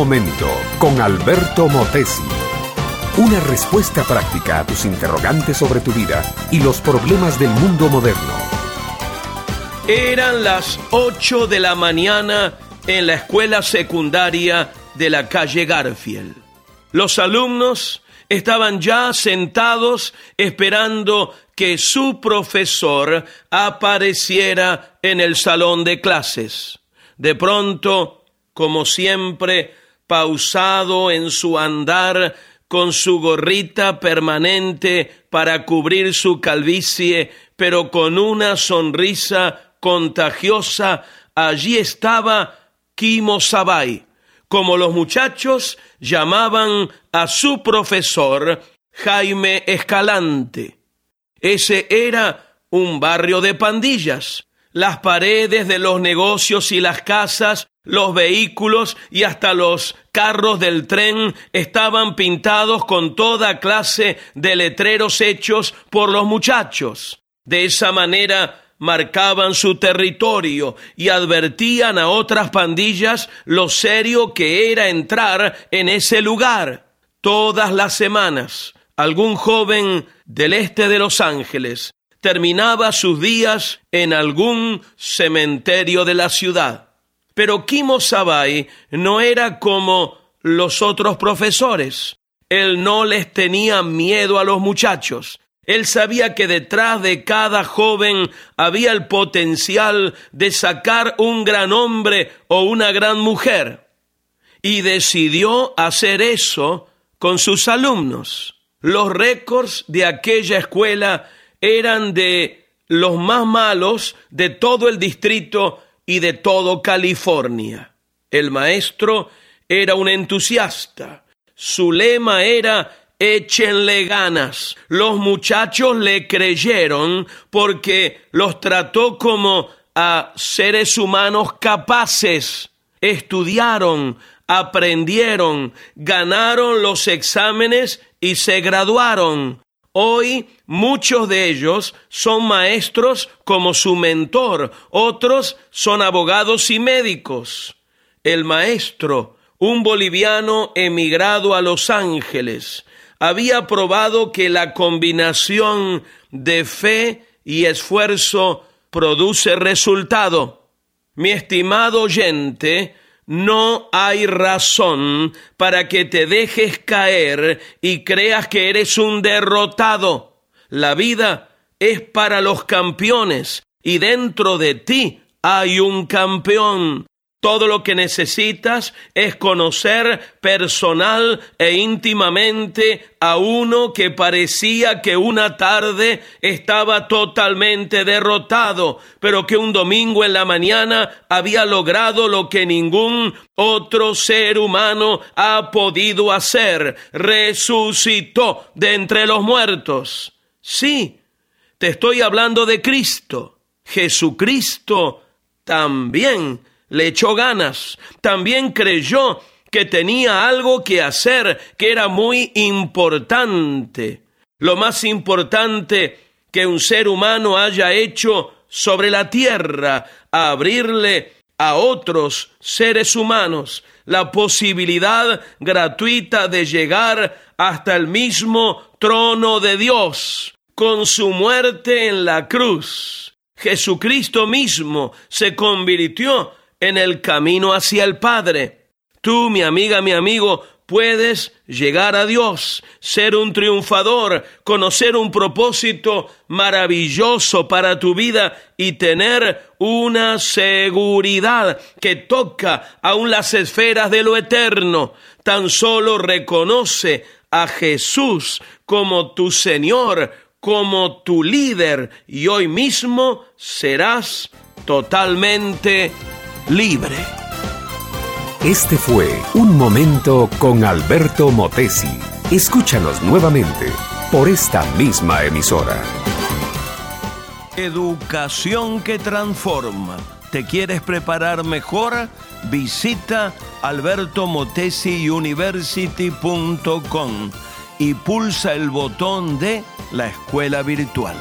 momento con Alberto Motesi. Una respuesta práctica a tus interrogantes sobre tu vida y los problemas del mundo moderno. Eran las 8 de la mañana en la escuela secundaria de la calle Garfield. Los alumnos estaban ya sentados esperando que su profesor apareciera en el salón de clases. De pronto, como siempre, pausado en su andar, con su gorrita permanente para cubrir su calvicie, pero con una sonrisa contagiosa, allí estaba Kimo Sabai, como los muchachos llamaban a su profesor Jaime Escalante. Ese era un barrio de pandillas. Las paredes de los negocios y las casas, los vehículos y hasta los carros del tren estaban pintados con toda clase de letreros hechos por los muchachos. De esa manera marcaban su territorio y advertían a otras pandillas lo serio que era entrar en ese lugar. Todas las semanas, algún joven del este de Los Ángeles terminaba sus días en algún cementerio de la ciudad. Pero Kimo Sabai no era como los otros profesores. Él no les tenía miedo a los muchachos. Él sabía que detrás de cada joven había el potencial de sacar un gran hombre o una gran mujer. Y decidió hacer eso con sus alumnos. Los récords de aquella escuela eran de los más malos de todo el distrito y de todo California. El maestro era un entusiasta. Su lema era échenle ganas. Los muchachos le creyeron porque los trató como a seres humanos capaces. Estudiaron, aprendieron, ganaron los exámenes y se graduaron. Hoy muchos de ellos son maestros como su mentor, otros son abogados y médicos. El maestro, un boliviano emigrado a Los Ángeles, había probado que la combinación de fe y esfuerzo produce resultado. Mi estimado oyente, no hay razón para que te dejes caer y creas que eres un derrotado. La vida es para los campeones y dentro de ti hay un campeón. Todo lo que necesitas es conocer personal e íntimamente a uno que parecía que una tarde estaba totalmente derrotado, pero que un domingo en la mañana había logrado lo que ningún otro ser humano ha podido hacer. Resucitó de entre los muertos. Sí, te estoy hablando de Cristo. Jesucristo también le echó ganas, también creyó que tenía algo que hacer, que era muy importante. Lo más importante que un ser humano haya hecho sobre la tierra, abrirle a otros seres humanos la posibilidad gratuita de llegar hasta el mismo trono de Dios con su muerte en la cruz. Jesucristo mismo se convirtió en el camino hacia el Padre. Tú, mi amiga, mi amigo, puedes llegar a Dios, ser un triunfador, conocer un propósito maravilloso para tu vida y tener una seguridad que toca aún las esferas de lo eterno. Tan solo reconoce a Jesús como tu Señor, como tu líder y hoy mismo serás totalmente libre. Este fue Un Momento con Alberto Motesi. Escúchanos nuevamente por esta misma emisora. Educación que transforma. ¿Te quieres preparar mejor? Visita albertomotesiuniversity.com y pulsa el botón de la escuela virtual.